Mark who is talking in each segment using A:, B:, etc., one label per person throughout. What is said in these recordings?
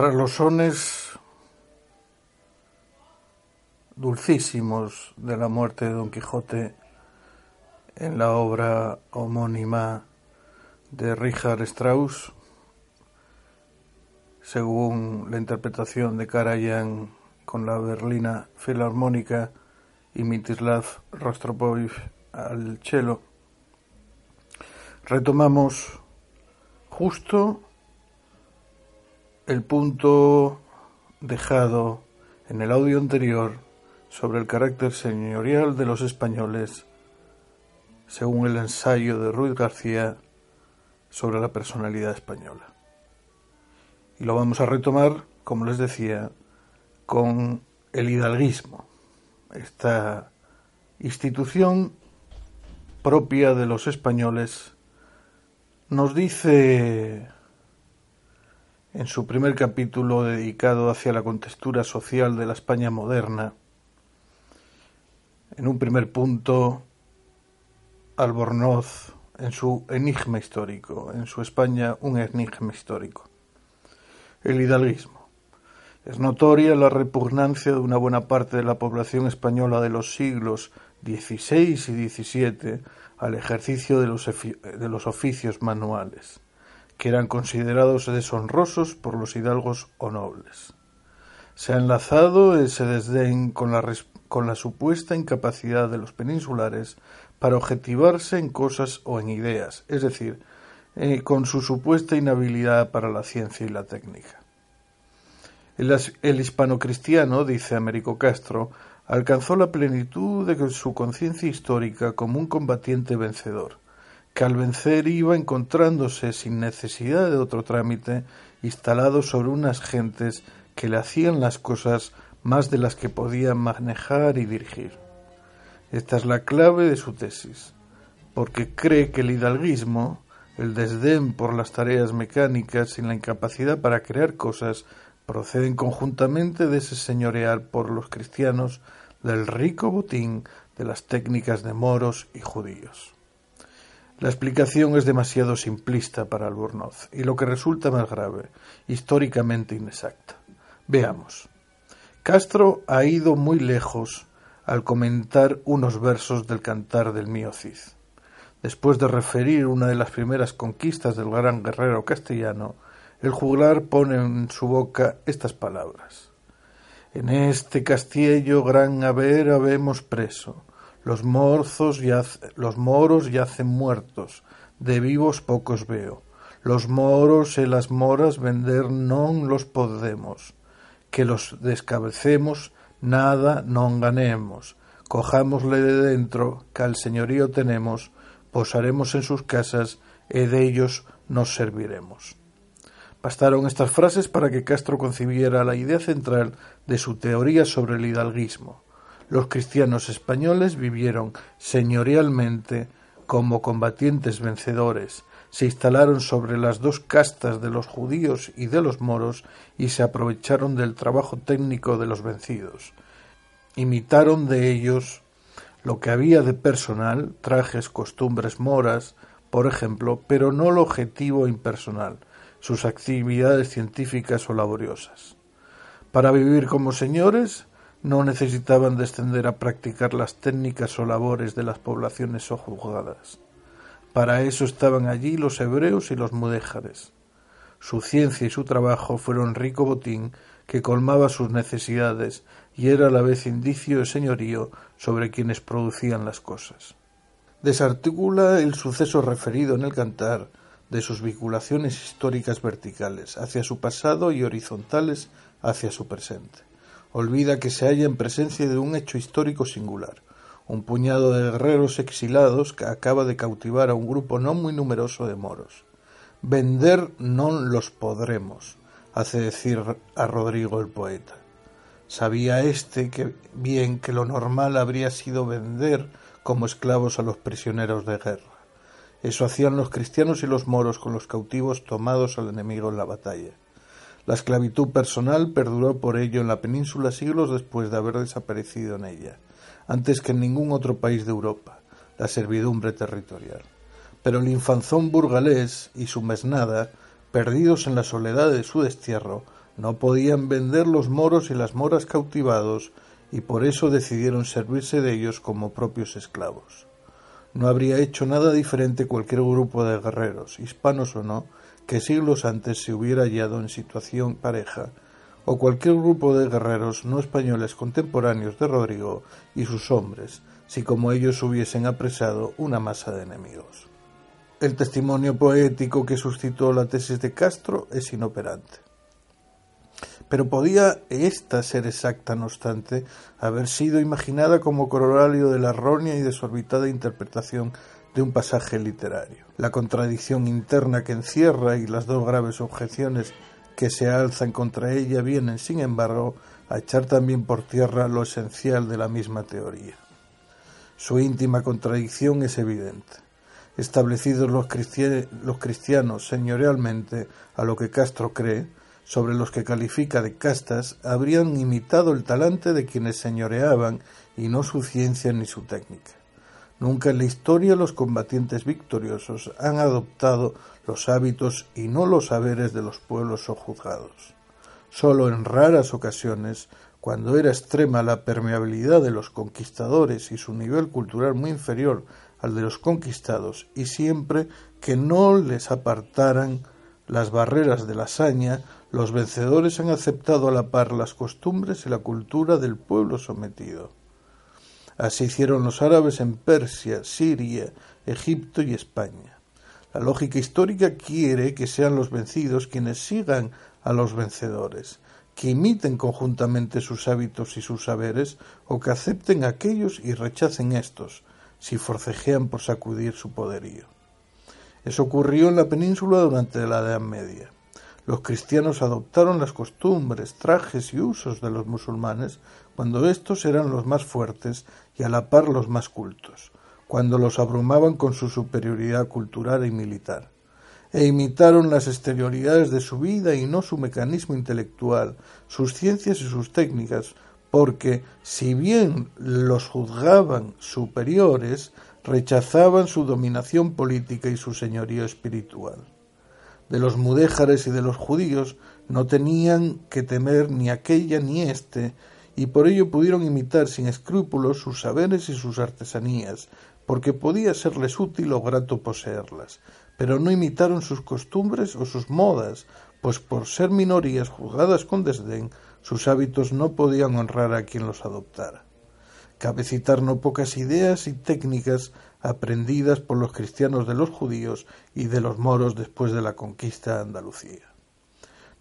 A: Tras los sones dulcísimos de la muerte de Don Quijote en la obra homónima de Richard Strauss, según la interpretación de Karajan con la berlina filarmónica y Mitislav Rostropovich al cello, retomamos justo el punto dejado en el audio anterior sobre el carácter señorial de los españoles, según el ensayo de Ruiz García sobre la personalidad española. Y lo vamos a retomar, como les decía, con el hidalguismo, esta institución propia de los españoles, nos dice en su primer capítulo dedicado hacia la contextura social de la España moderna, en un primer punto, Albornoz en su enigma histórico, en su España un enigma histórico. El hidalguismo. Es notoria la repugnancia de una buena parte de la población española de los siglos XVI y XVII al ejercicio de los, de los oficios manuales que eran considerados deshonrosos por los hidalgos o nobles. Se ha enlazado ese desdén con la, con la supuesta incapacidad de los peninsulares para objetivarse en cosas o en ideas, es decir, eh, con su supuesta inhabilidad para la ciencia y la técnica. El, el hispano cristiano, dice Américo Castro, alcanzó la plenitud de su conciencia histórica como un combatiente vencedor, que al vencer iba encontrándose sin necesidad de otro trámite instalado sobre unas gentes que le hacían las cosas más de las que podía manejar y dirigir. Esta es la clave de su tesis, porque cree que el hidalguismo, el desdén por las tareas mecánicas y la incapacidad para crear cosas proceden conjuntamente de ese señorear por los cristianos del rico botín de las técnicas de moros y judíos. La explicación es demasiado simplista para Albornoz y lo que resulta más grave, históricamente inexacta. Veamos. Castro ha ido muy lejos al comentar unos versos del cantar del mío Cid. Después de referir una de las primeras conquistas del gran guerrero castellano, el juglar pone en su boca estas palabras. En este castillo gran haber habemos preso, los morzos los moros yacen muertos, de vivos pocos veo. Los moros e las moras vender non los podemos, que los descabecemos, nada non ganemos. Cojámosle de dentro, que al señorío tenemos, posaremos en sus casas, e ellos nos serviremos. Bastaron estas frases para que Castro concibiera la idea central de su teoría sobre el hidalguismo los cristianos españoles vivieron señorialmente como combatientes vencedores, se instalaron sobre las dos castas de los judíos y de los moros y se aprovecharon del trabajo técnico de los vencidos. Imitaron de ellos lo que había de personal, trajes, costumbres moras, por ejemplo, pero no lo objetivo impersonal, sus actividades científicas o laboriosas. Para vivir como señores, no necesitaban descender a practicar las técnicas o labores de las poblaciones sojuzgadas. Para eso estaban allí los hebreos y los mudéjares. Su ciencia y su trabajo fueron rico botín que colmaba sus necesidades y era a la vez indicio de señorío sobre quienes producían las cosas. Desarticula el suceso referido en el cantar de sus vinculaciones históricas verticales hacia su pasado y horizontales hacia su presente olvida que se halla en presencia de un hecho histórico singular, un puñado de guerreros exilados que acaba de cautivar a un grupo no muy numeroso de moros. Vender no los podremos, hace decir a Rodrigo el poeta. Sabía éste que bien que lo normal habría sido vender como esclavos a los prisioneros de guerra. Eso hacían los cristianos y los moros con los cautivos tomados al enemigo en la batalla. La esclavitud personal perduró por ello en la península siglos después de haber desaparecido en ella, antes que en ningún otro país de Europa, la servidumbre territorial. Pero el infanzón burgalés y su mesnada, perdidos en la soledad de su destierro, No podían vender los moros y las moras cautivados y por eso decidieron servirse de ellos como propios esclavos. No habría hecho nada diferente cualquier grupo de guerreros, hispanos o no, que siglos antes se hubiera hallado en situación pareja, o cualquier grupo de guerreros no españoles contemporáneos de Rodrigo y sus hombres, si como ellos hubiesen apresado una masa de enemigos. El testimonio poético que suscitó la tesis de Castro es inoperante. Pero podía ésta ser exacta, no obstante, haber sido imaginada como corolario de la errónea y desorbitada interpretación de un pasaje literario. La contradicción interna que encierra y las dos graves objeciones que se alzan contra ella vienen, sin embargo, a echar también por tierra lo esencial de la misma teoría. Su íntima contradicción es evidente. Establecidos los, los cristianos señorialmente a lo que Castro cree, sobre los que califica de castas, habrían imitado el talante de quienes señoreaban y no su ciencia ni su técnica. Nunca en la historia los combatientes victoriosos han adoptado los hábitos y no los saberes de los pueblos sojuzgados. Sólo en raras ocasiones, cuando era extrema la permeabilidad de los conquistadores y su nivel cultural muy inferior al de los conquistados, y siempre que no les apartaran las barreras de la saña, los vencedores han aceptado a la par las costumbres y la cultura del pueblo sometido. Así hicieron los árabes en Persia, Siria, Egipto y España. La lógica histórica quiere que sean los vencidos quienes sigan a los vencedores, que imiten conjuntamente sus hábitos y sus saberes, o que acepten aquellos y rechacen estos, si forcejean por sacudir su poderío. Eso ocurrió en la península durante la Edad Media. Los cristianos adoptaron las costumbres, trajes y usos de los musulmanes cuando éstos eran los más fuertes y a la par los más cultos, cuando los abrumaban con su superioridad cultural y militar, e imitaron las exterioridades de su vida y no su mecanismo intelectual, sus ciencias y sus técnicas, porque, si bien los juzgaban superiores, rechazaban su dominación política y su señorío espiritual. De los mudéjares y de los judíos no tenían que temer ni aquella ni éste, y por ello pudieron imitar sin escrúpulos sus saberes y sus artesanías, porque podía serles útil o grato poseerlas, pero no imitaron sus costumbres o sus modas, pues por ser minorías juzgadas con desdén, sus hábitos no podían honrar a quien los adoptara. Cabe citar no pocas ideas y técnicas aprendidas por los cristianos de los judíos y de los moros después de la conquista de Andalucía.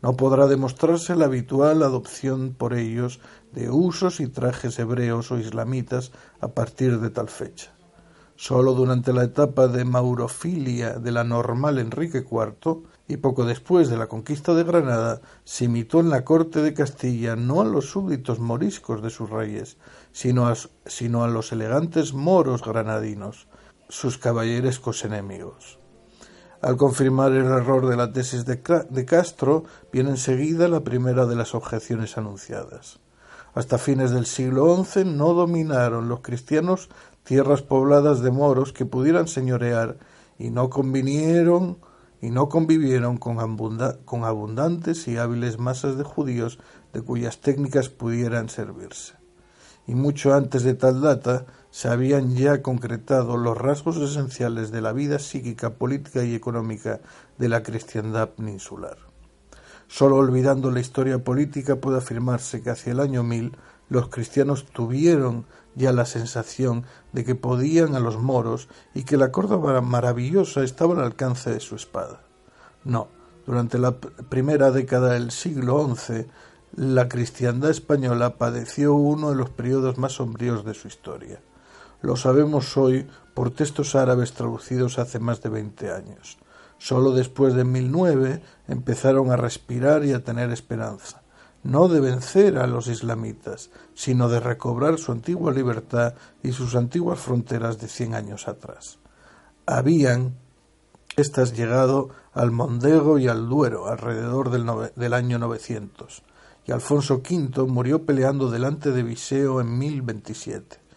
A: No podrá demostrarse la habitual adopción por ellos de usos y trajes hebreos o islamitas a partir de tal fecha. Sólo durante la etapa de maurofilia de la normal Enrique IV y poco después de la conquista de Granada se imitó en la corte de Castilla no a los súbditos moriscos de sus reyes, sino a, sino a los elegantes moros granadinos, sus caballerescos enemigos. Al confirmar el error de la tesis de, Castro, viene enseguida la primera de las objeciones anunciadas. Hasta fines del siglo XI no dominaron los cristianos tierras pobladas de moros que pudieran señorear y no convinieron y no convivieron con, con abundantes y hábiles masas de judíos de cuyas técnicas pudieran servirse. Y mucho antes de tal data se habían ya concretado los rasgos esenciales de la vida psíquica, política y económica de la cristiandad peninsular. Solo olvidando la historia política puede afirmarse que hacia el año mil los cristianos tuvieron ya la sensación de que podían a los moros y que la Córdoba maravillosa estaba al alcance de su espada. No, durante la primera década del siglo XI, la cristiandad española padeció uno de los periodos más sombríos de su historia. Lo sabemos hoy por textos árabes traducidos hace más de veinte años. Sólo después de 1009 empezaron a respirar y a tener esperanza, no de vencer a los islamitas, sino de recobrar su antigua libertad y sus antiguas fronteras de cien años atrás. Habían estas llegado al Mondego y al Duero alrededor del, del año 900, Alfonso V murió peleando delante de Viseo en 1027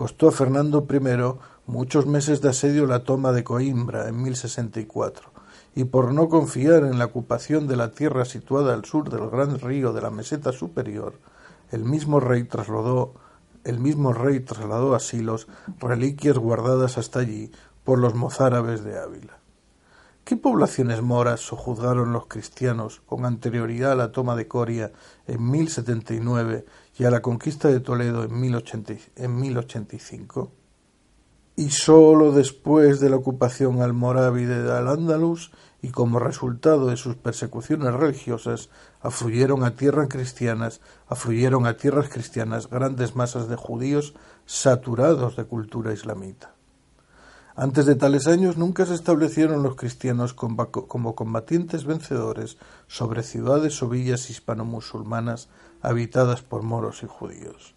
A: costó a Fernando I muchos meses de asedio la toma de Coimbra en 1064, y por no confiar en la ocupación de la tierra situada al sur del gran río de la meseta superior, el mismo rey trasladó el mismo rey trasladó a reliquias guardadas hasta allí por los mozárabes de Ávila. ¿Qué poblaciones moras sojuzgaron los cristianos con anterioridad a la toma de Coria en 1079 y a la conquista de Toledo en 1085? Y sólo después de la ocupación almorávide de Al-Ándalus y como resultado de sus persecuciones religiosas afluyeron a tierras cristianas, afluyeron a tierras cristianas grandes masas de judíos saturados de cultura islamita. Antes de tales años nunca se establecieron los cristianos como combatientes vencedores sobre ciudades o villas hispano-musulmanas habitadas por moros y judíos.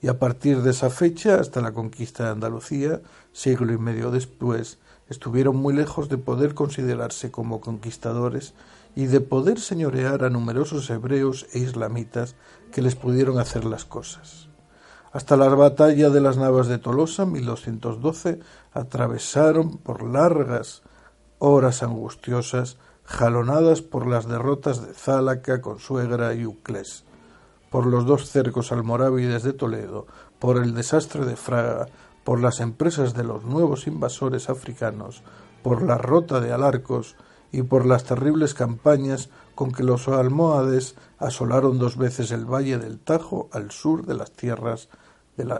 A: Y a partir de esa fecha hasta la conquista de Andalucía, siglo y medio después, estuvieron muy lejos de poder considerarse como conquistadores y de poder señorear a numerosos hebreos e islamitas que les pudieron hacer las cosas. Hasta la batalla de las Navas de Tolosa, 1212, atravesaron por largas horas angustiosas, jalonadas por las derrotas de Zálaca, Consuegra y Uclés, por los dos cercos almorávides de Toledo, por el desastre de Fraga, por las empresas de los nuevos invasores africanos, por la rota de Alarcos y por las terribles campañas con que los almohades asolaron dos veces el valle del Tajo al sur de las tierras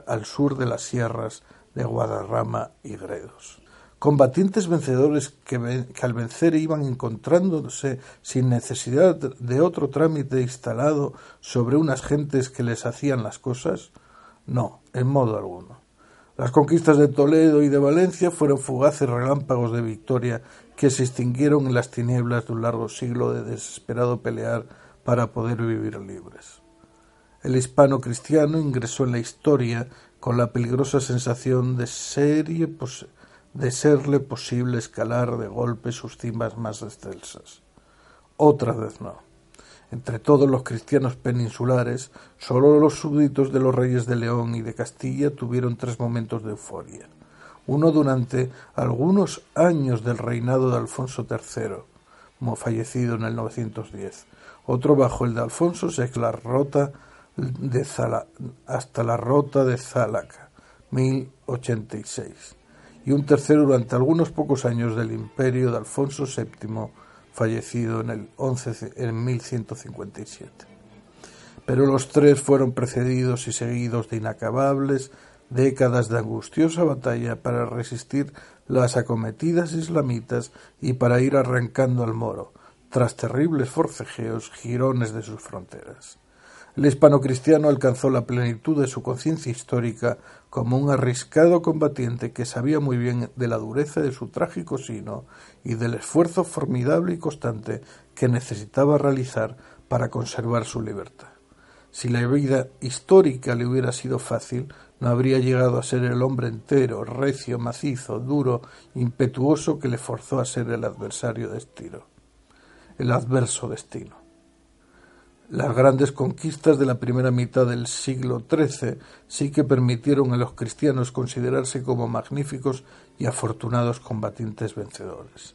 A: al sur de las sierras de Guadarrama y Gredos. Combatientes vencedores que, al vencer iban encontrándose sin necesidad de otro trámite instalado sobre unas gentes que les hacían las cosas? No, en modo alguno. Las conquistas de Toledo y de Valencia fueron fugaces relámpagos de victoria que se extinguieron en las tinieblas de un largo siglo de desesperado pelear para poder vivir libres. El hispano cristiano ingresó en la historia con la peligrosa sensación de, de serle posible escalar de golpe sus cimas más excelsas. Otra vez no. Entre todos los cristianos peninsulares, sólo los súbditos de los reyes de León y de Castilla tuvieron tres momentos de euforia. Uno durante algunos años del reinado de Alfonso III, fallecido en el 910. Otro bajo el de Alfonso VI, de hasta la rota de Zálaca, 1086. Y un tercero durante algunos pocos años del imperio de Alfonso VII, fallecido en el 11, en 1157. Pero los tres fueron precedidos y seguidos de inacabables décadas de angustiosa batalla para resistir las acometidas islamitas y para ir arrancando al moro, tras terribles forcejeos, girones de sus fronteras. El hispano cristiano alcanzó la plenitud de su conciencia histórica como un arriscado combatiente que sabía muy bien de la dureza de su trágico sino y del esfuerzo formidable y constante que necesitaba realizar para conservar su libertad. Si la vida histórica le hubiera sido fácil, no habría llegado a ser el hombre entero, recio, macizo, duro, impetuoso que le forzó a ser el adversario destino, el adverso destino. Las grandes conquistas de la primera mitad del siglo XIII sí que permitieron a los cristianos considerarse como magníficos y afortunados combatientes vencedores.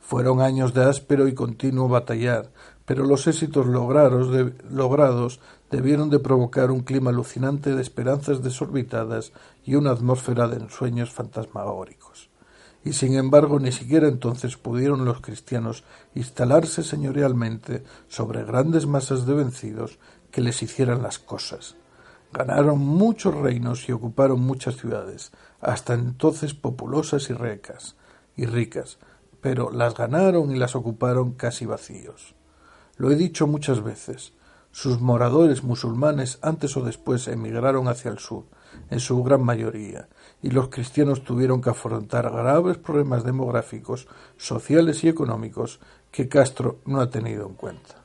A: Fueron años de áspero y continuo batallar, pero los éxitos logrados debieron de provocar un clima alucinante de esperanzas desorbitadas y una atmósfera de ensueños fantasmagóricos y sin embargo ni siquiera entonces pudieron los cristianos instalarse señorialmente sobre grandes masas de vencidos que les hicieran las cosas. Ganaron muchos reinos y ocuparon muchas ciudades, hasta entonces populosas y ricas, y ricas, pero las ganaron y las ocuparon casi vacíos. Lo he dicho muchas veces, sus moradores musulmanes antes o después emigraron hacia el sur, en su gran mayoría, y los cristianos tuvieron que afrontar graves problemas demográficos, sociales y económicos que Castro no ha tenido en cuenta.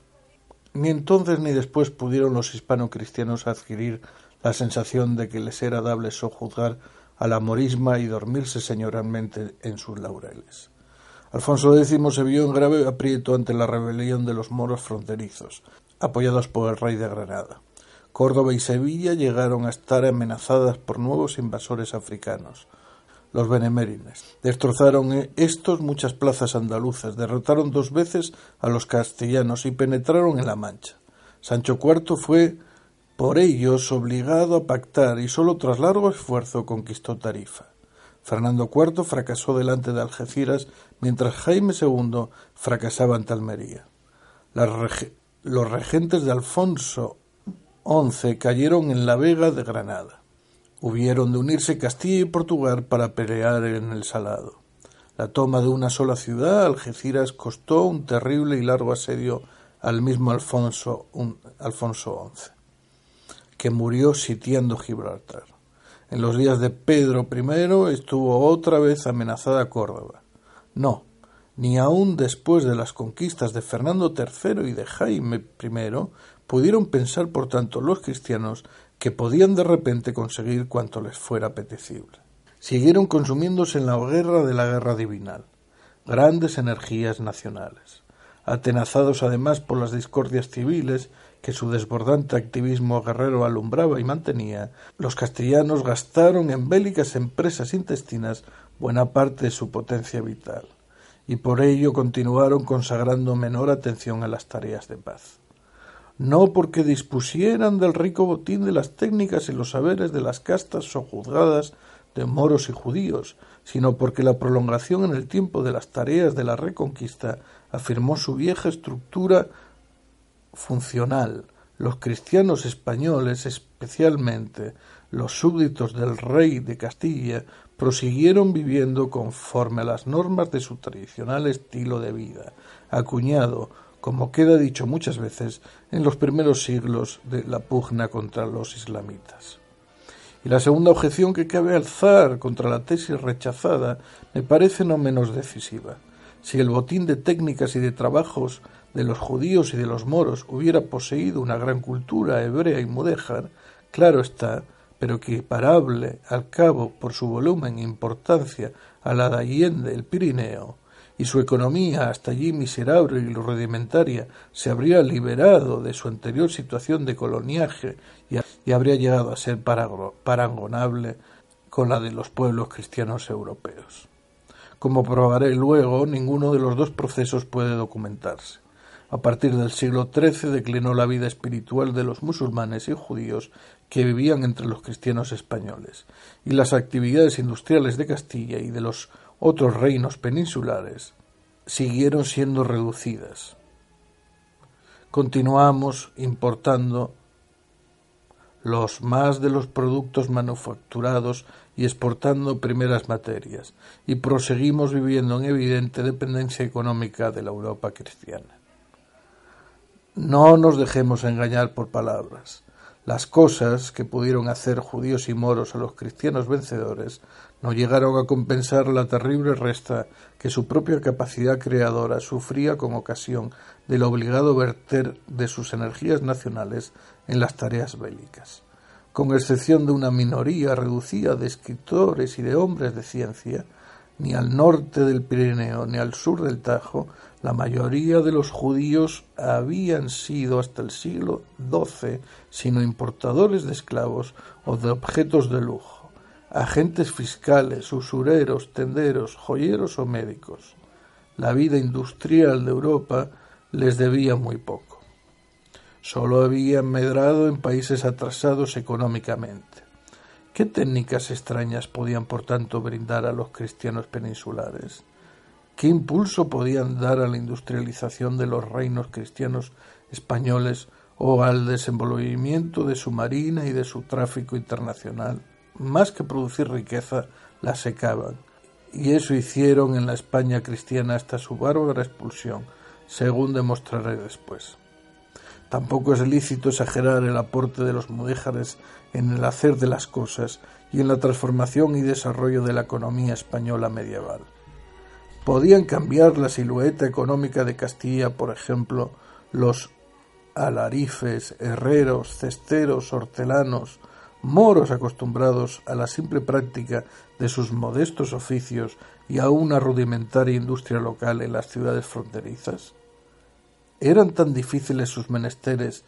A: Ni entonces ni después pudieron los hispano-cristianos adquirir la sensación de que les era dable sojuzgar a la morisma y dormirse señoralmente en sus laureles. Alfonso X se vio en grave aprieto ante la rebelión de los moros fronterizos, apoyados por el rey de Granada. Córdoba y Sevilla llegaron a estar amenazadas por nuevos invasores africanos. los benemérines. Destrozaron estos muchas plazas andaluzas, derrotaron dos veces a los castellanos y penetraron en la Mancha. Sancho IV fue por ellos obligado a pactar y sólo tras largo esfuerzo conquistó Tarifa. Fernando IV fracasó delante de Algeciras mientras Jaime II fracasaba ante Almería. los regentes de Alfonso XI cayeron en la Vega de Granada. Hubieron de unirse Castilla y Portugal para pelear en el Salado. La toma de una sola ciudad, Algeciras, costó un terrible y largo asedio al mismo Alfonso, Alfonso XI, que murió sitiando Gibraltar. En los días de Pedro I estuvo otra vez amenazada Córdoba. No, ni aun después de las conquistas de Fernando III y de Jaime I pudieron pensar, por tanto, los cristianos que podían de repente conseguir cuanto les fuera apetecible. Siguieron consumiéndose en la guerra de la guerra divinal, grandes energías nacionales. Atenazados además por las discordias civiles que su desbordante activismo guerrero alumbraba y mantenía, los castellanos gastaron en bélicas empresas intestinas buena parte de su potencia vital, y por ello continuaron consagrando menor atención a las tareas de paz. No porque dispusieran del rico botín de las técnicas y los saberes de las castas sojuzgadas de moros y judíos, sino porque la prolongación en el tiempo de las tareas de la reconquista afirmó su vieja estructura funcional. Los cristianos españoles, especialmente los súbditos del rey de Castilla, prosiguieron viviendo conforme a las normas de su tradicional estilo de vida, acuñado, como queda dicho muchas veces, en los primeros siglos de la pugna contra los islamitas. Y la segunda objeción que cabe alzar contra la tesis rechazada me parece no menos decisiva. Si el botín de técnicas y de trabajos de los judíos y de los moros hubiera poseído una gran cultura hebrea y mudéjar, claro está, pero equiparable al cabo por su volumen e importancia a la de Allende el Pirineo, y su economía hasta allí miserable y rudimentaria se habría liberado de su anterior situación de coloniaje y, habría llegado a ser parangonable con la de los pueblos cristianos europeos. Como probaré luego, ninguno de los dos procesos puede documentarse. A partir del siglo XIII declinó la vida espiritual de los musulmanes y judíos que vivían entre los cristianos españoles, y las actividades industriales de Castilla y de los otros reinos peninsulares siguieron siendo reducidas. Continuamos importando los más de los productos manufacturados y exportando primeras materias, y proseguimos viviendo en evidente dependencia económica de la Europa cristiana. No nos dejemos engañar por palabras. Las cosas que pudieron hacer judíos y moros a los cristianos vencedores no llegaron a compensar la terrible resta que su propia capacidad creadora sufría con ocasión del obligado verter de sus energías nacionales en las tareas bélicas. Con excepción de una minoría reducida de escritores y de hombres de ciencia, ni al norte del Pirineo ni al sur del Tajo la mayoría de los judíos habían sido hasta el siglo XII sino importadores de esclavos o de objetos de lujo, agentes fiscales, usureros, tenderos, joyeros o médicos. La vida industrial de Europa les debía muy poco. Sólo habían medrado en países atrasados económicamente. ¿Qué técnicas extrañas podían por tanto brindar a los cristianos peninsulares? ¿Qué impulso podían dar a la industrialización de los reinos cristianos españoles o al desenvolvimiento de su marina y de su tráfico internacional? Más que producir riqueza, la secaban. Y eso hicieron en la España cristiana hasta su bárbara expulsión, según demostraré después. Tampoco es lícito exagerar el aporte de los mudéjares en el hacer de las cosas y en la transformación y desarrollo de la economía española medieval. Podían cambiar la silueta económica de Castilla, por ejemplo, los alarifes, herreros, cesteros, hortelanos, moros acostumbrados a la simple práctica de sus modestos oficios y a una rudimentaria industria local en las ciudades fronterizas? ¿Eran tan difíciles sus menesteres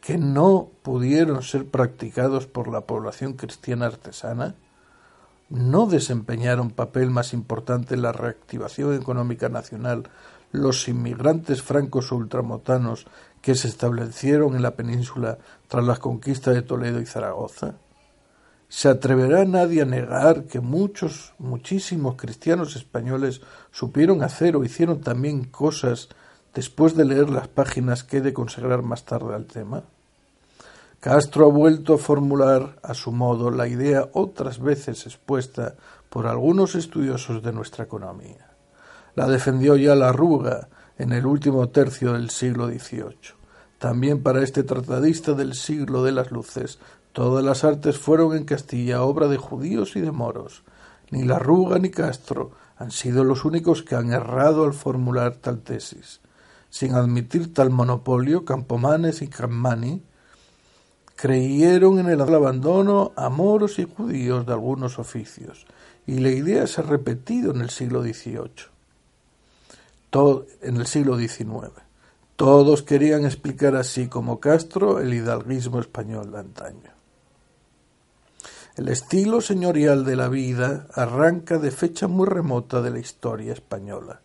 A: que no pudieron ser practicados por la población cristiana artesana? no desempeñaron papel más importante en la reactivación económica nacional los inmigrantes francos ultramontanos que se establecieron en la península tras las conquistas de Toledo y Zaragoza? ¿Se atreverá nadie a negar que muchos, muchísimos cristianos españoles supieron hacer o hicieron también cosas después de leer las páginas que he de consagrar más tarde al tema? Castro ha vuelto a formular a su modo la idea otras veces expuesta por algunos estudiosos de nuestra economía. La defendió ya la arruga en el último tercio del siglo XVIII. También para este tratadista del siglo de las luces, todas las artes fueron en Castilla obra de judíos y de moros. Ni la arruga ni Castro han sido los únicos que han errado al formular tal tesis. Sin admitir tal monopolio, Campomanes y Campani creyeron en el abandono a moros y judíos de algunos oficios, y la idea se ha repetido en el siglo XVIII, en el siglo XIX. Todos querían explicar así como Castro el hidalguismo español de antaño. El estilo señorial de la vida arranca de fecha muy remota de la historia española,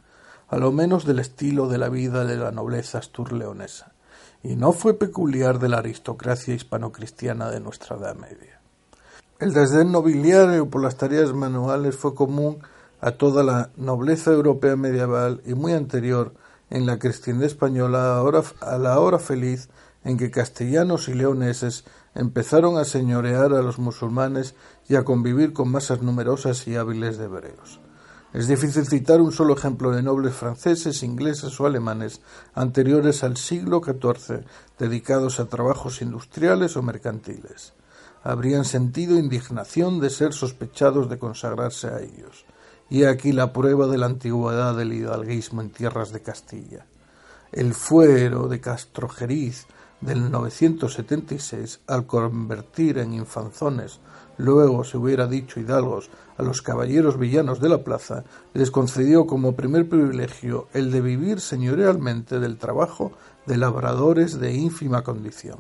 A: a lo menos del estilo de la vida de la nobleza asturleonesa y no fue peculiar de la aristocracia hispano-cristiana de nuestra Edad Media. El desdén nobiliario por las tareas manuales fue común a toda la nobleza europea medieval y muy anterior en la cristiandad española a la hora feliz en que castellanos y leoneses empezaron a señorear a los musulmanes y a convivir con masas numerosas y hábiles de hebreos. Es difícil citar un solo ejemplo de nobles franceses, ingleses o alemanes anteriores al siglo XIV dedicados a trabajos industriales o mercantiles. Habrían sentido indignación de ser sospechados de consagrarse a ellos. Y aquí la prueba de la antigüedad del hidalguismo en tierras de Castilla. El fuero de Castrojeriz del 976, al convertir en infanzones luego se hubiera dicho hidalgos a los caballeros villanos de la plaza, les concedió como primer privilegio el de vivir señorialmente del trabajo de labradores de ínfima condición.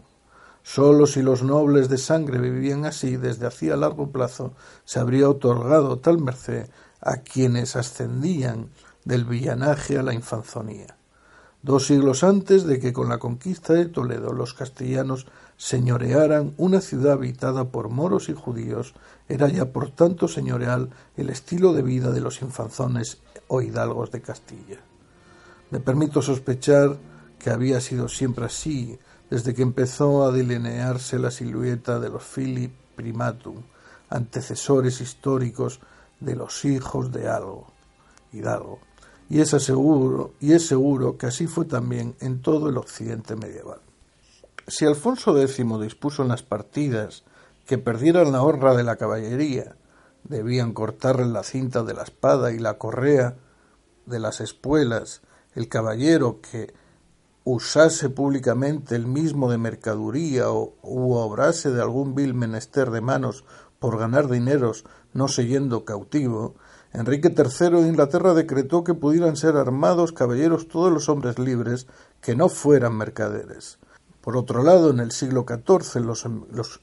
A: Sólo si los nobles de sangre vivían así desde hacía largo plazo se habría otorgado tal merced a quienes ascendían del villanaje a la infanzonía. Dos siglos antes de que con la conquista de Toledo los castellanos señorearan una ciudad habitada por moros y judíos, era ya por tanto señorial el estilo de vida de los infanzones o hidalgos de Castilla. Me permito sospechar que había sido siempre así desde que empezó a delinearse la silueta de los Fili Primatum, antecesores históricos de los hijos de algo, Hidalgo, y es, seguro, y es seguro que así fue también en todo el occidente medieval. Si Alfonso X dispuso en las partidas que perdieran la honra de la caballería, debían cortarle la cinta de la espada y la correa de las espuelas, el caballero que usase públicamente el mismo de mercaduría o u obrase de algún vil menester de manos por ganar dineros no siguiendo cautivo, Enrique III de Inglaterra decretó que pudieran ser armados caballeros todos los hombres libres que no fueran mercaderes. Por otro lado, en el siglo XIV los, los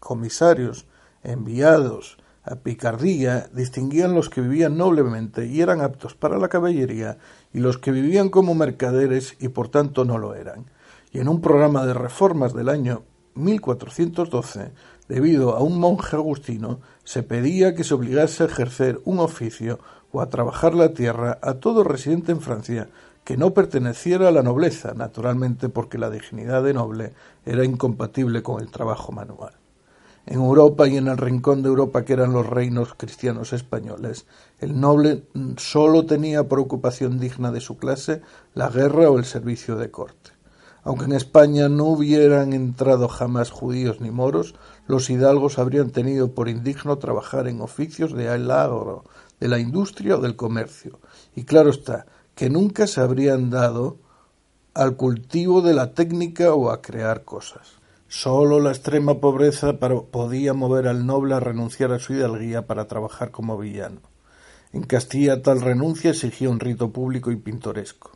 A: comisarios enviados a Picardía distinguían los que vivían noblemente y eran aptos para la caballería y los que vivían como mercaderes y por tanto no lo eran. Y en un programa de reformas del año 1412, debido a un monje agustino, se pedía que se obligase a ejercer un oficio o a trabajar la tierra a todo residente en Francia que no perteneciera a la nobleza, naturalmente porque la dignidad de noble era incompatible con el trabajo manual. En Europa y en el rincón de Europa que eran los reinos cristianos españoles, el noble sólo tenía por ocupación digna de su clase la guerra o el servicio de corte. Aunque en España no hubieran entrado jamás judíos ni moros, los hidalgos habrían tenido por indigno trabajar en oficios de agro, de la industria o del comercio. Y claro está, que nunca se habrían dado al cultivo de la técnica o a crear cosas. Sólo la extrema pobreza podía mover al noble a renunciar a su hidalguía para trabajar como villano. En Castilla tal renuncia exigía un rito público y pintoresco.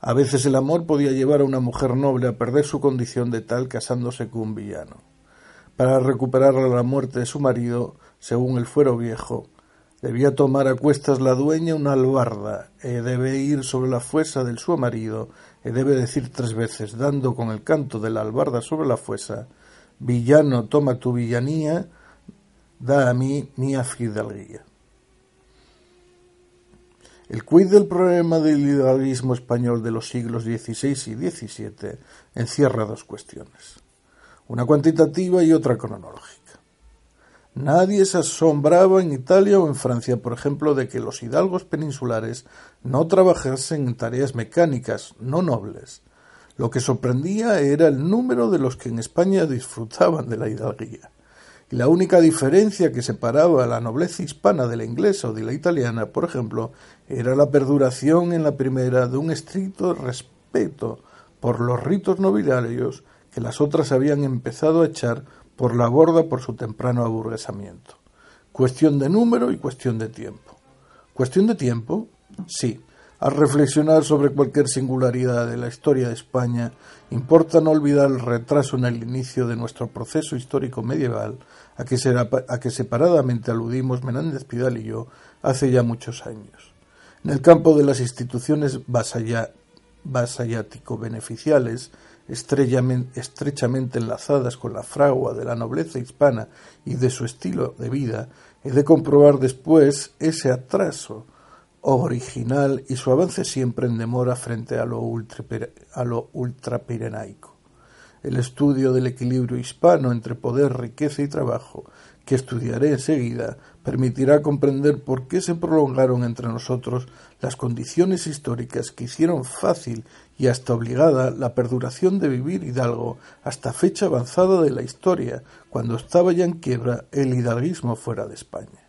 A: A veces el amor podía llevar a una mujer noble a perder su condición de tal casándose con un villano. para recuperar la muerte de su marido, según el fuero viejo, debía tomar a cuestas la dueña una albarda, e debe ir sobre la fuesa del su marido, e debe decir tres veces, dando con el canto de la albarda sobre la fuesa, Villano, toma tu villanía, da a mí mi fidalguía. El quid del problema del hidalguismo español de los siglos XVI y XVII encierra dos cuestiones una cuantitativa y otra cronológica. Nadie se asombraba en Italia o en Francia, por ejemplo, de que los hidalgos peninsulares no trabajasen en tareas mecánicas, no nobles. Lo que sorprendía era el número de los que en España disfrutaban de la hidalguía. Y la única diferencia que separaba a la nobleza hispana de la inglesa o de la italiana, por ejemplo, era la perduración en la primera de un estricto respeto por los ritos nobiliarios que las otras habían empezado a echar por la borda por su temprano aburguesamiento. Cuestión de número y cuestión de tiempo. ¿Cuestión de tiempo? Sí. Al reflexionar sobre cualquier singularidad de la historia de España, importa no olvidar el retraso en el inicio de nuestro proceso histórico medieval, a que, a que separadamente aludimos Menéndez Pidal y yo hace ya muchos años. En el campo de las instituciones vasallático-beneficiales, estrechamente enlazadas con la fragua de la nobleza hispana y de su estilo de vida, he de comprobar después ese atraso original y su avance siempre en demora frente a lo, a ultrapirenaico. El estudio del equilibrio hispano entre poder, riqueza y trabajo, que estudiaré enseguida, permitirá comprender por qué se prolongaron entre nosotros las condiciones históricas que hicieron fácil y hasta obligada la perduración de vivir hidalgo hasta fecha avanzada de la historia, cuando estaba ya en quiebra el hidalguismo fuera de España.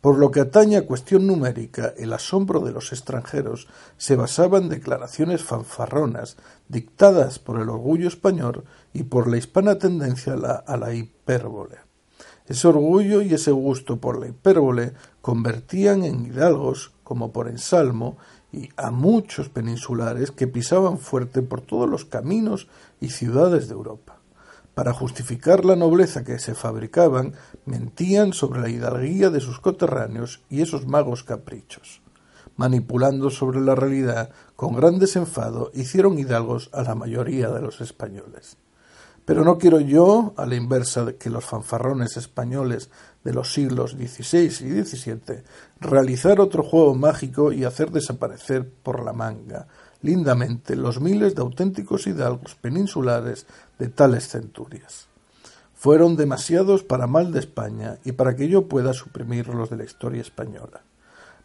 A: Por lo que atañe a cuestión numérica, el asombro de los extranjeros se basaba en declaraciones fanfarronas dictadas por el orgullo español y por la hispana tendencia a la, a la hipérbole. Ese orgullo y ese gusto por la hipérbole convertían en hidalgos, como por ensalmo, y a muchos peninsulares que pisaban fuerte por todos los caminos y ciudades de Europa. Para justificar la nobleza que se fabricaban, mentían sobre la hidalguía de sus coterráneos y esos magos caprichos. Manipulando sobre la realidad, con gran desenfado, hicieron hidalgos a la mayoría de los españoles. Pero no quiero yo, a la inversa de que los fanfarrones españoles de los siglos XVI y XVII, realizar otro juego mágico y hacer desaparecer por la manga lindamente los miles de auténticos hidalgos peninsulares de tales centurias. Fueron demasiados para mal de España y para que yo pueda suprimirlos de la historia española.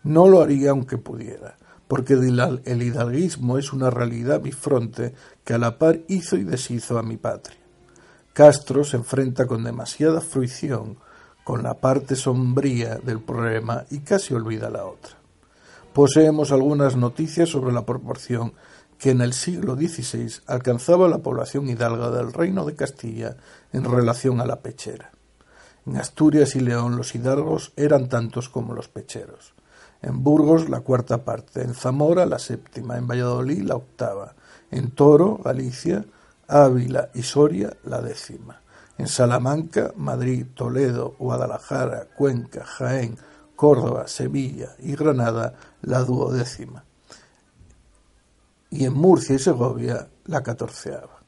A: No lo haría aunque pudiera, porque el hidalguismo es una realidad bifronte que a la par hizo y deshizo a mi patria. Castro se enfrenta con demasiada fruición con la parte sombría del problema y casi olvida la otra. Poseemos algunas noticias sobre la proporción que en el siglo XVI alcanzaba la población hidalga del reino de Castilla en relación a la pechera. En Asturias y León los hidalgos eran tantos como los pecheros. En Burgos la cuarta parte, en Zamora la séptima, en Valladolid la octava, en Toro, Galicia, Ávila y Soria la décima. En Salamanca, Madrid, Toledo, Guadalajara, Cuenca, Jaén, Córdoba, Sevilla y Granada la duodécima. Y en Murcia y Segovia la catorceava.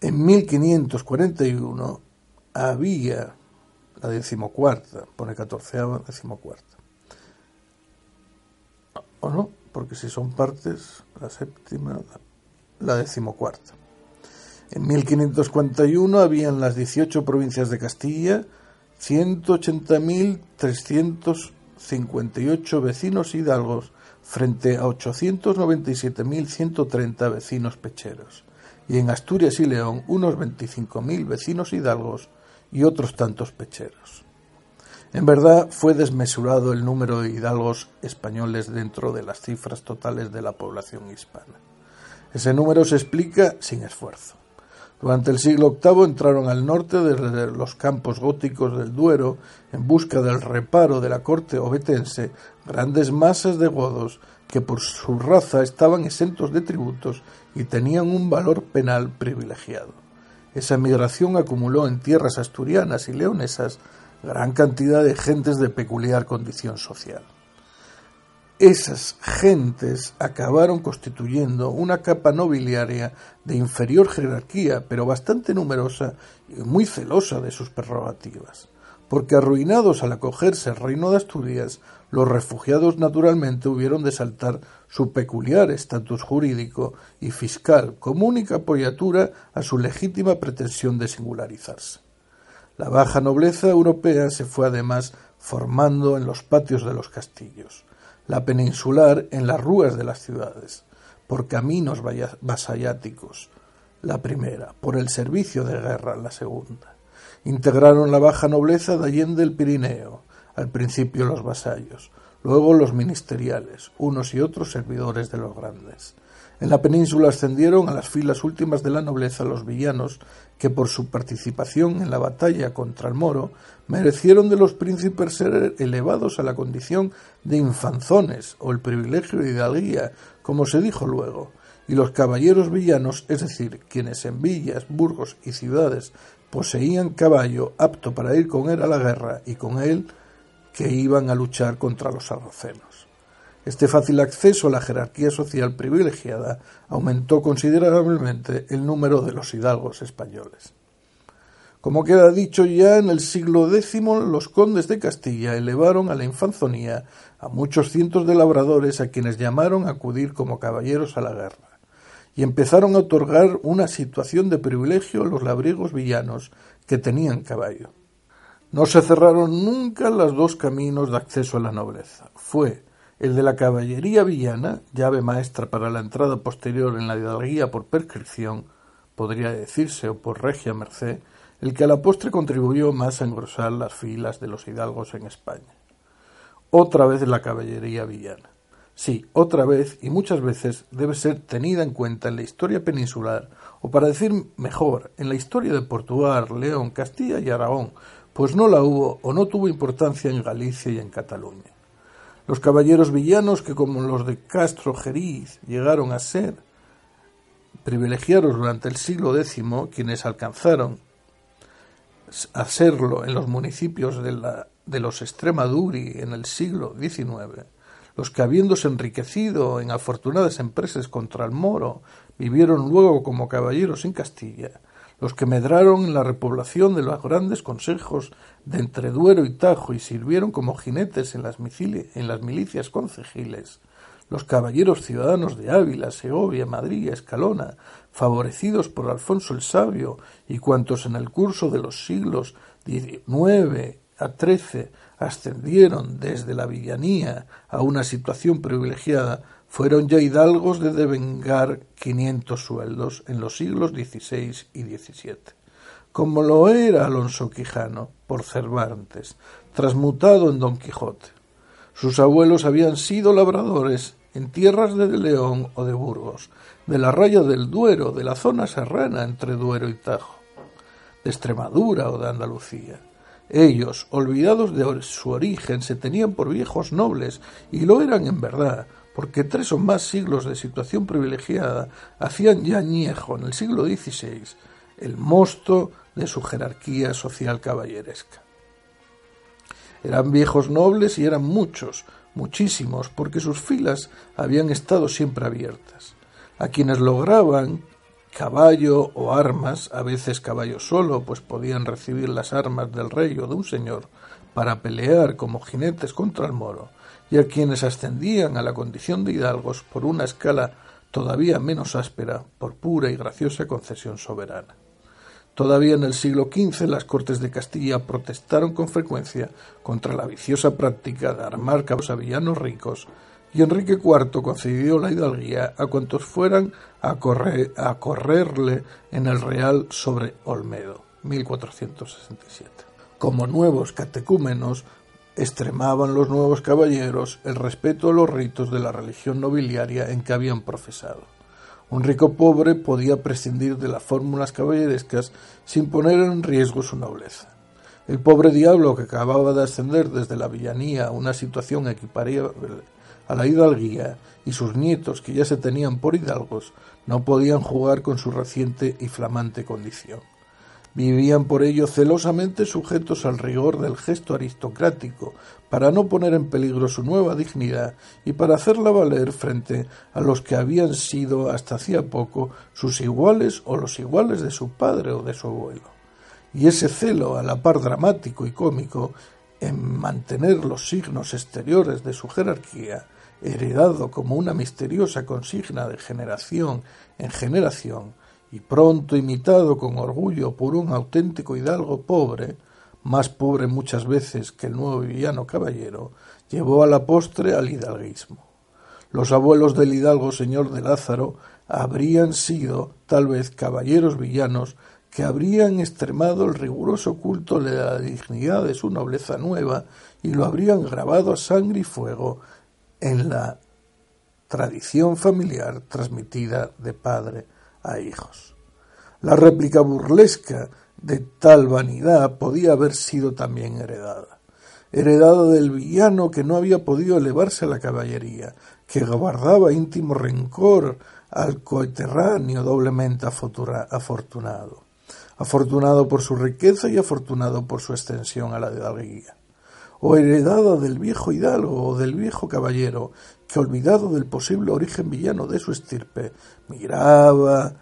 A: En 1541 había la decimocuarta, pone catorceava, decimocuarta. ¿O no? Porque si son partes, la séptima, la la decimocuarta. En 1541 había en las 18 provincias de Castilla 180.358 vecinos hidalgos frente a 897.130 vecinos pecheros, y en Asturias y León unos 25.000 vecinos hidalgos y otros tantos pecheros. En verdad fue desmesurado el número de hidalgos españoles dentro de las cifras totales de la población hispana. Ese número se explica sin esfuerzo. Durante el siglo VIII entraron al norte desde los campos góticos del Duero en busca del reparo de la corte obetense grandes masas de godos que por su raza estaban exentos de tributos y tenían un valor penal privilegiado. esa migración acumuló en tierras asturianas y leonesas gran cantidad de gentes de peculiar condición social. Esas gentes acabaron constituyendo una capa nobiliaria de inferior jerarquía, pero bastante numerosa y muy celosa de sus prerrogativas, porque arruinados al acogerse al reino de Asturias, los refugiados naturalmente hubieron de saltar su peculiar estatus jurídico y fiscal como única apoyatura a su legítima pretensión de singularizarse. La baja nobleza europea se fue además formando en los patios de los castillos la peninsular en las rúas de las ciudades, por caminos vasalláticos, la primera, por el servicio de guerra, la segunda. Integraron la baja nobleza de Allende el Pirineo, al principio los vasallos, luego los ministeriales, unos y otros servidores de los grandes. En la península ascendieron a las filas últimas de la nobleza los villanos que por su participación en la batalla contra el moro merecieron de los príncipes ser elevados a la condición de infanzones o el privilegio de hidalguía, como se dijo luego, y los caballeros villanos, es decir, quienes en villas, burgos y ciudades poseían caballo apto para ir con él a la guerra y con él que iban a luchar contra los sarracenos. Este fácil acceso a la jerarquía social privilegiada aumentó considerablemente el número de los hidalgos españoles. Como queda dicho ya, en el siglo X los condes de Castilla elevaron a la infanzonía a muchos cientos de labradores a quienes llamaron a acudir como caballeros a la guerra, y empezaron a otorgar una situación de privilegio a los labriegos villanos que tenían caballo. No se cerraron nunca los dos caminos de acceso a la nobleza. Fue el de la caballería villana, llave maestra para la entrada posterior en la hidalguía por prescripción, podría decirse, o por regia merced, el que a la postre contribuyó más a engrosar las filas de los hidalgos en España. Otra vez la caballería villana. Sí, otra vez y muchas veces debe ser tenida en cuenta en la historia peninsular, o para decir mejor, en la historia de Portugal, León, Castilla y Aragón, pues no la hubo o no tuvo importancia en Galicia y en Cataluña. Los caballeros villanos, que como los de Castro Geriz llegaron a ser privilegiados durante el siglo X, quienes alcanzaron a serlo en los municipios de, la, de los Extremaduri en el siglo XIX, los que habiéndose enriquecido en afortunadas empresas contra el moro, vivieron luego como caballeros en Castilla, los que medraron en la repoblación de los grandes consejos de entre Duero y Tajo y sirvieron como jinetes en las, en las milicias concejiles, los caballeros ciudadanos de Ávila, Segovia, Madrid, Escalona, favorecidos por Alfonso el Sabio y cuantos en el curso de los siglos XIX a XIII ascendieron desde la villanía a una situación privilegiada, fueron ya hidalgos de devengar quinientos sueldos en los siglos XVI y XVII, como lo era Alonso Quijano por Cervantes, transmutado en Don Quijote. Sus abuelos habían sido labradores en tierras de León o de Burgos, de la raya del Duero, de la zona serrana entre Duero y Tajo, de Extremadura o de Andalucía. Ellos, olvidados de su origen, se tenían por viejos nobles, y lo eran en verdad, porque tres o más siglos de situación privilegiada hacían ya añejo en el siglo XVI el mosto de su jerarquía social caballeresca. Eran viejos nobles y eran muchos, muchísimos, porque sus filas habían estado siempre abiertas. A quienes lograban caballo o armas, a veces caballo solo, pues podían recibir las armas del rey o de un señor para pelear como jinetes contra el moro, y a quienes ascendían a la condición de hidalgos por una escala todavía menos áspera por pura y graciosa concesión soberana. Todavía en el siglo XV las Cortes de Castilla protestaron con frecuencia contra la viciosa práctica de armar cabos a villanos ricos y Enrique IV concedió la hidalguía a cuantos fueran a, a correrle en el Real sobre Olmedo, 1467. Como nuevos catecúmenos extremaban los nuevos caballeros el respeto a los ritos de la religión nobiliaria en que habían profesado. Un rico pobre podía prescindir de las fórmulas caballerescas sin poner en riesgo su nobleza. El pobre diablo que acababa de ascender desde la villanía a una situación equiparable a la hidalguía y sus nietos que ya se tenían por hidalgos no podían jugar con su reciente y flamante condición. Vivían por ello celosamente sujetos al rigor del gesto aristocrático, para no poner en peligro su nueva dignidad y para hacerla valer frente a los que habían sido hasta hacía poco sus iguales o los iguales de su padre o de su abuelo. Y ese celo, a la par dramático y cómico, en mantener los signos exteriores de su jerarquía, heredado como una misteriosa consigna de generación en generación, y pronto imitado con orgullo por un auténtico hidalgo pobre, más pobre muchas veces que el nuevo villano caballero, llevó a la postre al hidalguismo. Los abuelos del hidalgo señor de Lázaro habrían sido, tal vez, caballeros villanos que habrían extremado el riguroso culto de la dignidad de su nobleza nueva y lo habrían grabado a sangre y fuego en la tradición familiar transmitida de padre a hijos. La réplica burlesca de tal vanidad podía haber sido también heredada, heredada del villano que no había podido elevarse a la caballería, que guardaba íntimo rencor al coeterráneo doblemente afortunado, afortunado por su riqueza y afortunado por su extensión a la hidalguía, o heredada del viejo hidalgo o del viejo caballero, que olvidado del posible origen villano de su estirpe, miraba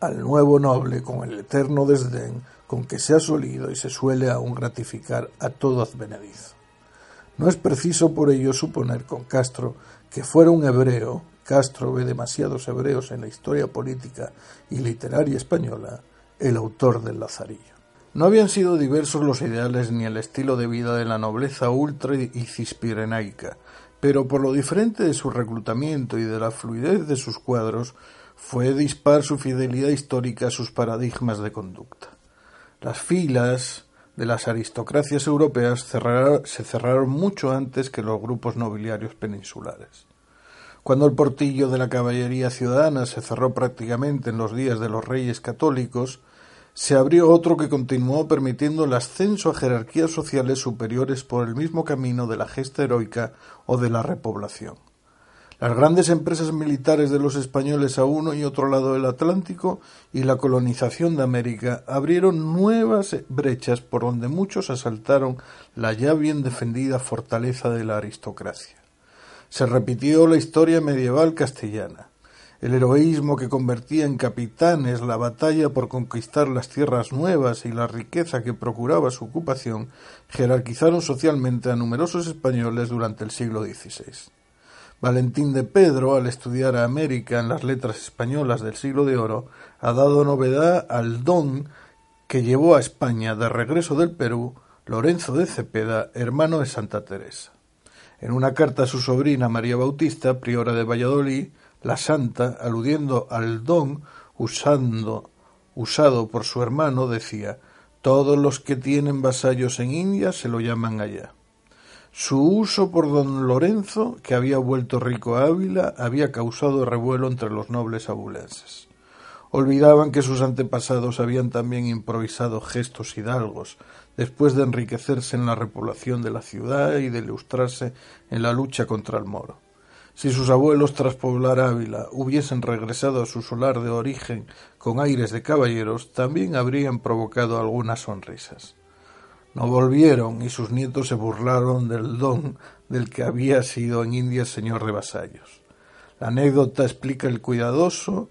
A: al nuevo noble con el eterno desdén con que se ha solido y se suele aún gratificar a todo advenedizo. No es preciso por ello suponer con Castro que fuera un hebreo, Castro ve demasiados hebreos en la historia política y literaria española, el autor del Lazarillo. No habían sido diversos los ideales ni el estilo de vida de la nobleza ultra y cispirenaica, pero por lo diferente de su reclutamiento y de la fluidez de sus cuadros, fue dispar su fidelidad histórica a sus paradigmas de conducta. Las filas de las aristocracias europeas se cerraron mucho antes que los grupos nobiliarios peninsulares. Cuando el portillo de la caballería ciudadana se cerró prácticamente en los días de los reyes católicos, se abrió otro que continuó permitiendo el ascenso a jerarquías sociales superiores por el mismo camino de la gesta heroica o de la repoblación. Las grandes empresas militares de los españoles a uno y otro lado del Atlántico y la colonización de América abrieron nuevas brechas por donde muchos asaltaron la ya bien defendida fortaleza de la aristocracia. Se repitió la historia medieval castellana. El heroísmo que convertía en capitanes la batalla por conquistar las tierras nuevas y la riqueza que procuraba su ocupación jerarquizaron socialmente a numerosos españoles durante el siglo XVI. Valentín de Pedro, al estudiar a América en las letras españolas del siglo de oro, ha dado novedad al don que llevó a España de regreso del Perú Lorenzo de Cepeda, hermano de Santa Teresa. En una carta a su sobrina María Bautista, priora de Valladolid, la santa, aludiendo al don usado por su hermano, decía Todos los que tienen vasallos en India se lo llaman allá. Su uso por don Lorenzo, que había vuelto rico a Ávila, había causado revuelo entre los nobles abulenses. Olvidaban que sus antepasados habían también improvisado gestos hidalgos, después de enriquecerse en la repoblación de la ciudad y de ilustrarse en la lucha contra el moro. Si sus abuelos tras poblar Ávila hubiesen regresado a su solar de origen con aires de caballeros, también habrían provocado algunas sonrisas. No volvieron y sus nietos se burlaron del don del que había sido en India señor de vasallos. La anécdota explica el cuidadoso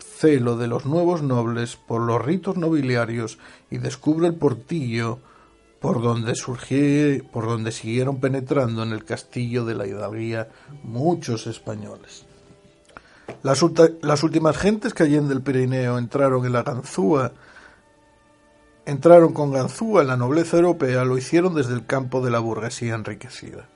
A: celo de los nuevos nobles por los ritos nobiliarios y descubre el portillo por donde surgió, por donde siguieron penetrando en el castillo de la hidalguía muchos españoles. Las, las últimas gentes que allí en el Pirineo entraron en la Ganzúa entraron con ganzúa en la nobleza europea lo hicieron desde el campo de la burguesía enriquecida.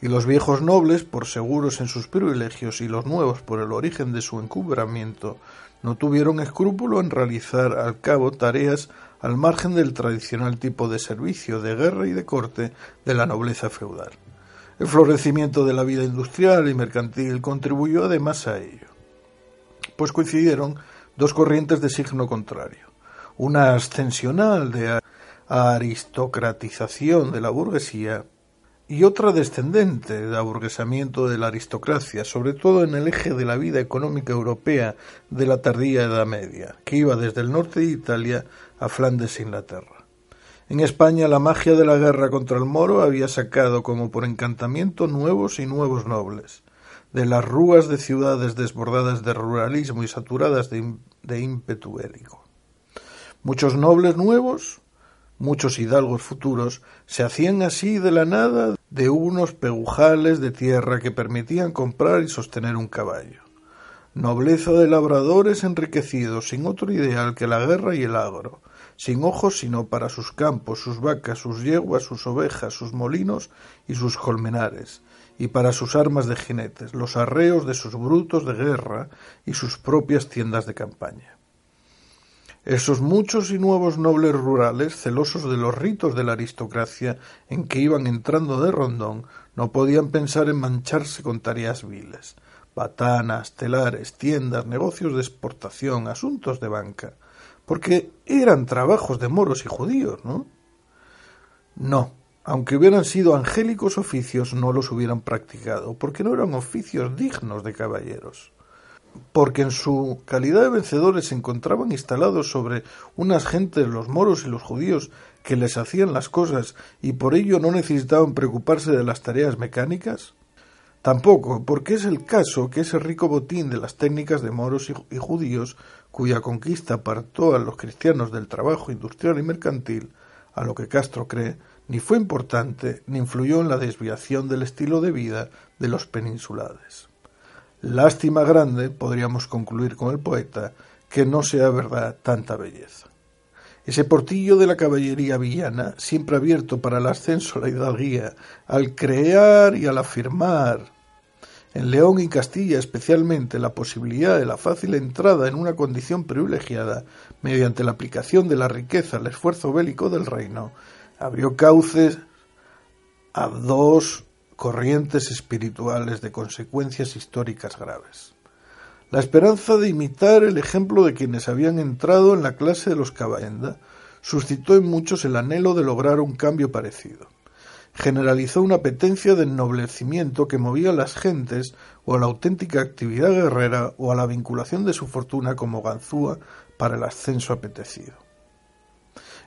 A: Y los viejos nobles, por seguros en sus privilegios, y los nuevos por el origen de su encubramiento, no tuvieron escrúpulo en realizar al cabo tareas al margen del tradicional tipo de servicio, de guerra y de corte de la nobleza feudal. El florecimiento de la vida industrial y mercantil contribuyó además a ello, pues coincidieron dos corrientes de signo contrario una ascensional de aristocratización de la burguesía y otra descendente de aburguesamiento de la aristocracia, sobre todo en el eje de la vida económica europea de la tardía Edad Media, que iba desde el norte de Italia a Flandes e Inglaterra. En España la magia de la guerra contra el moro había sacado como por encantamiento nuevos y nuevos nobles, de las rúas de ciudades desbordadas de ruralismo y saturadas de, de ímpetu bélico. Muchos nobles nuevos, muchos hidalgos futuros, se hacían así de la nada de unos pegujales de tierra que permitían comprar y sostener un caballo. Nobleza de labradores enriquecidos sin otro ideal que la guerra y el agro, sin ojos sino para sus campos, sus vacas, sus yeguas, sus ovejas, sus molinos y sus colmenares, y para sus armas de jinetes, los arreos de sus brutos de guerra y sus propias tiendas de campaña. Esos muchos y nuevos nobles rurales, celosos de los ritos de la aristocracia en que iban entrando de rondón, no podían pensar en mancharse con tareas viles, batanas, telares, tiendas, negocios de exportación, asuntos de banca, porque eran trabajos de moros y judíos, ¿no? No, aunque hubieran sido angélicos oficios, no los hubieran practicado, porque no eran oficios dignos de caballeros. Porque en su calidad de vencedores se encontraban instalados sobre unas gentes, los moros y los judíos, que les hacían las cosas y por ello no necesitaban preocuparse de las tareas mecánicas. Tampoco, porque es el caso que ese rico botín de las técnicas de moros y judíos, cuya conquista apartó a los cristianos del trabajo industrial y mercantil, a lo que Castro cree, ni fue importante ni influyó en la desviación del estilo de vida de los peninsulares. Lástima grande, podríamos concluir con el poeta, que no sea verdad tanta belleza. Ese portillo de la caballería villana, siempre abierto para el ascenso a la hidalguía, al crear y al afirmar, en León y Castilla especialmente la posibilidad de la fácil entrada en una condición privilegiada mediante la aplicación de la riqueza al esfuerzo bélico del reino, abrió cauces a dos corrientes espirituales de consecuencias históricas graves. La esperanza de imitar el ejemplo de quienes habían entrado en la clase de los caballenda suscitó en muchos el anhelo de lograr un cambio parecido generalizó una apetencia de ennoblecimiento que movía a las gentes o a la auténtica actividad guerrera o a la vinculación de su fortuna como ganzúa para el ascenso apetecido.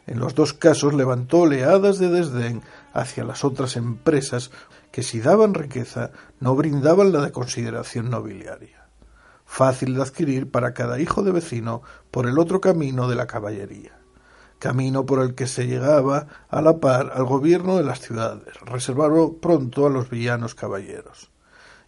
A: En los dos casos levantó oleadas de desdén hacia las otras empresas que si daban riqueza no brindaban la de consideración nobiliaria, fácil de adquirir para cada hijo de vecino por el otro camino de la caballería camino por el que se llegaba a la par al gobierno de las ciudades, reservado pronto a los villanos caballeros.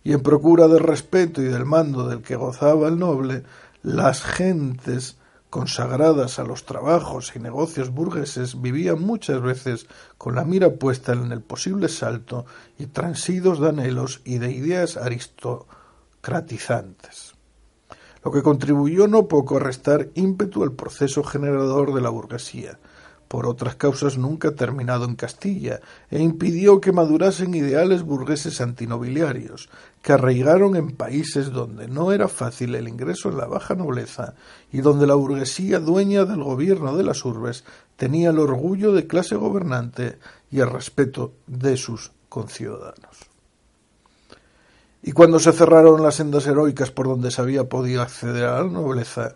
A: Y en procura del respeto y del mando del que gozaba el noble, las gentes consagradas a los trabajos y negocios burgueses vivían muchas veces con la mira puesta en el posible salto y transidos de anhelos y de ideas aristocratizantes lo que contribuyó no poco a restar ímpetu al proceso generador de la burguesía, por otras causas nunca terminado en Castilla, e impidió que madurasen ideales burgueses antinobiliarios, que arraigaron en países donde no era fácil el ingreso en la baja nobleza y donde la burguesía dueña del gobierno de las urbes tenía el orgullo de clase gobernante y el respeto de sus conciudadanos. Y cuando se cerraron las sendas heroicas por donde se había podido acceder a la nobleza,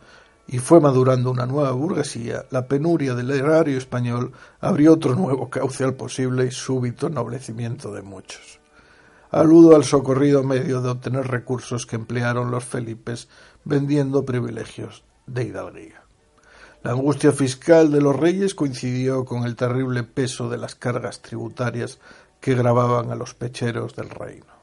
A: y fue madurando una nueva burguesía, la penuria del erario español abrió otro nuevo cauce al posible y súbito ennoblecimiento de muchos. Aludo al socorrido medio de obtener recursos que emplearon los Felipes vendiendo privilegios de hidalguía. La angustia fiscal de los reyes coincidió con el terrible peso de las cargas tributarias que gravaban a los pecheros del reino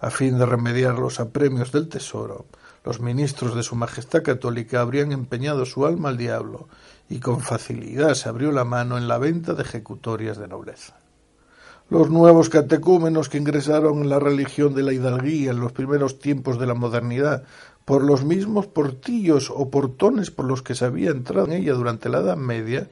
A: a fin de remediar los apremios del tesoro, los ministros de Su Majestad Católica habrían empeñado su alma al diablo y con facilidad se abrió la mano en la venta de ejecutorias de nobleza. Los nuevos catecúmenos que ingresaron en la religión de la hidalguía en los primeros tiempos de la modernidad por los mismos portillos o portones por los que se había entrado en ella durante la Edad Media,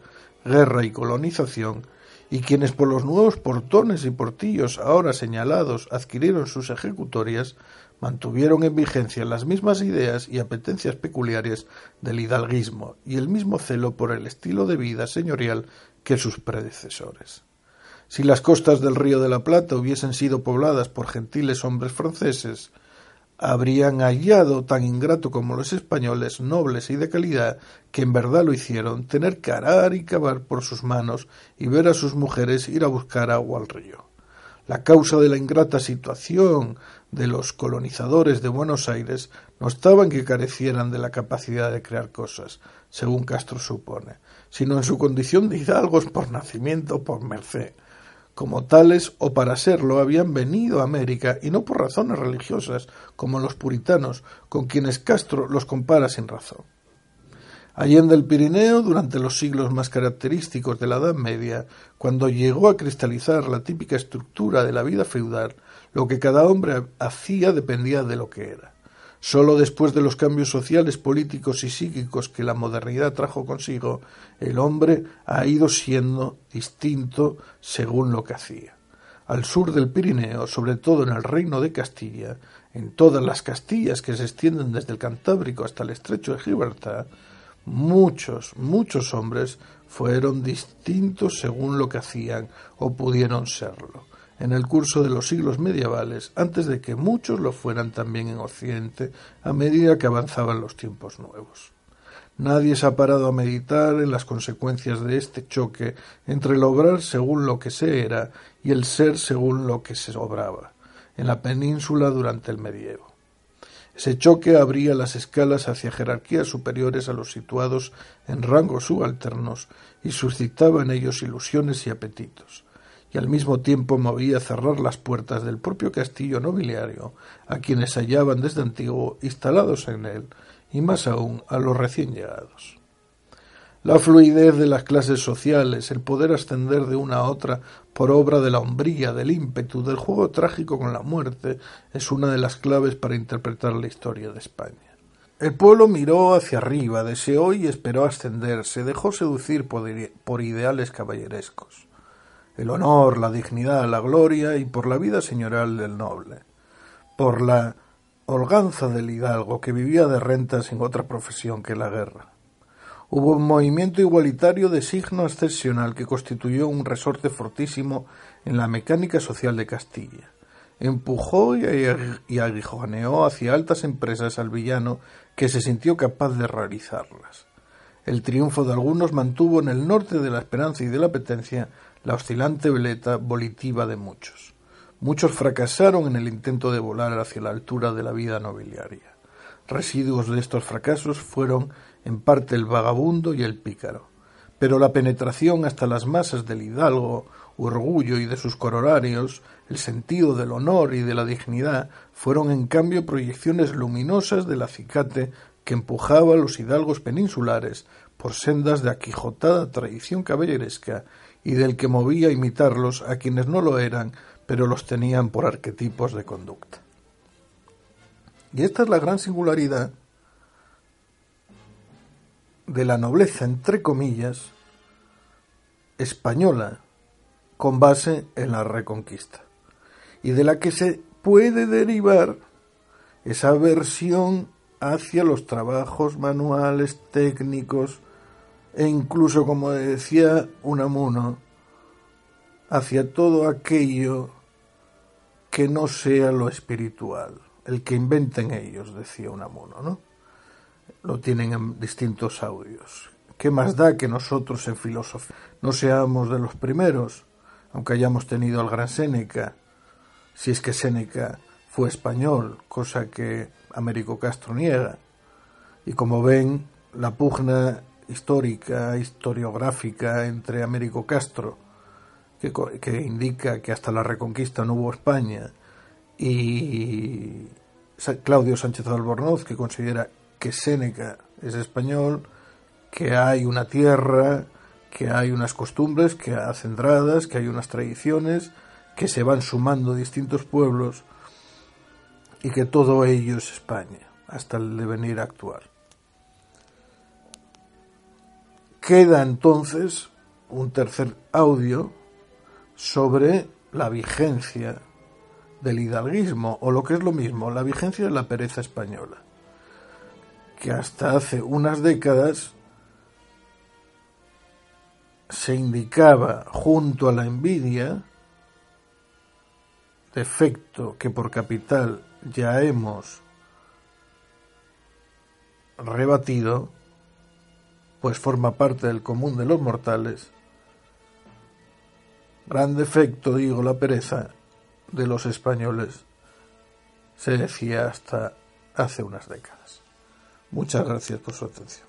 A: guerra y colonización, y quienes por los nuevos portones y portillos ahora señalados adquirieron sus ejecutorias, mantuvieron en vigencia las mismas ideas y apetencias peculiares del hidalguismo y el mismo celo por el estilo de vida señorial que sus predecesores. Si las costas del río de la Plata hubiesen sido pobladas por gentiles hombres franceses, habrían hallado tan ingrato como los españoles, nobles y de calidad, que en verdad lo hicieron, tener que arar y cavar por sus manos y ver a sus mujeres ir a buscar agua al río. La causa de la ingrata situación de los colonizadores de Buenos Aires no estaba en que carecieran de la capacidad de crear cosas, según Castro supone, sino en su condición de hidalgos por nacimiento o por merced, como tales o para serlo habían venido a América y no por razones religiosas, como los puritanos, con quienes Castro los compara sin razón. Allende el Pirineo, durante los siglos más característicos de la Edad Media, cuando llegó a cristalizar la típica estructura de la vida feudal, lo que cada hombre hacía dependía de lo que era. Sólo después de los cambios sociales, políticos y psíquicos que la modernidad trajo consigo, el hombre ha ido siendo distinto según lo que hacía. Al sur del Pirineo, sobre todo en el reino de Castilla, en todas las Castillas que se extienden desde el Cantábrico hasta el estrecho de Gibraltar, muchos, muchos hombres fueron distintos según lo que hacían o pudieron serlo en el curso de los siglos medievales, antes de que muchos lo fueran también en Occidente, a medida que avanzaban los tiempos nuevos. Nadie se ha parado a meditar en las consecuencias de este choque entre el obrar según lo que se era y el ser según lo que se obraba, en la península durante el medievo. Ese choque abría las escalas hacia jerarquías superiores a los situados en rangos subalternos y suscitaba en ellos ilusiones y apetitos al mismo tiempo movía cerrar las puertas del propio castillo nobiliario a quienes hallaban desde antiguo instalados en él, y más aún a los recién llegados. La fluidez de las clases sociales, el poder ascender de una a otra por obra de la hombría, del ímpetu, del juego trágico con la muerte, es una de las claves para interpretar la historia de España. El pueblo miró hacia arriba, deseó y esperó ascender, se dejó seducir por ideales caballerescos el honor, la dignidad, la gloria y por la vida señoral del noble, por la holganza del hidalgo que vivía de renta sin otra profesión que la guerra. Hubo un movimiento igualitario de signo excepcional que constituyó un resorte fortísimo en la mecánica social de Castilla. Empujó y aguijoneó hacia altas empresas al villano que se sintió capaz de realizarlas. El triunfo de algunos mantuvo en el norte de la esperanza y de la petencia la oscilante veleta volitiva de muchos. Muchos fracasaron en el intento de volar hacia la altura de la vida nobiliaria. Residuos de estos fracasos fueron en parte el vagabundo y el pícaro. Pero la penetración hasta las masas del hidalgo, orgullo y de sus corolarios, el sentido del honor y de la dignidad, fueron en cambio proyecciones luminosas del acicate que empujaba a los hidalgos peninsulares por sendas de aquijotada tradición caballeresca y del que movía a imitarlos a quienes no lo eran, pero los tenían por arquetipos de conducta. Y esta es la gran singularidad de la nobleza, entre comillas, española, con base en la reconquista, y de la que se puede derivar esa versión hacia los trabajos manuales técnicos e incluso, como decía Unamuno, hacia todo aquello que no sea lo espiritual, el que inventen ellos, decía Unamuno, ¿no? Lo tienen en distintos audios. ¿Qué más da que nosotros en filosofía no seamos de los primeros, aunque hayamos tenido al gran Séneca, si es que Séneca fue español, cosa que Américo Castro niega? Y como ven, la pugna histórica, historiográfica entre Américo Castro, que, que, indica que hasta la Reconquista no hubo España, y Claudio Sánchez Albornoz, que considera que Séneca es español, que hay una tierra, que hay unas costumbres que acendradas, que hay unas tradiciones, que se van sumando distintos pueblos y que todo ello es España, hasta el devenir actual. Queda entonces un tercer audio sobre la vigencia del hidalguismo, o lo que es lo mismo, la vigencia de la pereza española, que hasta hace unas décadas se indicaba junto a la envidia, defecto que por capital ya hemos rebatido, pues forma parte del común de los mortales, gran defecto, digo, la pereza de los españoles, se decía hasta hace unas décadas. Muchas gracias por su atención.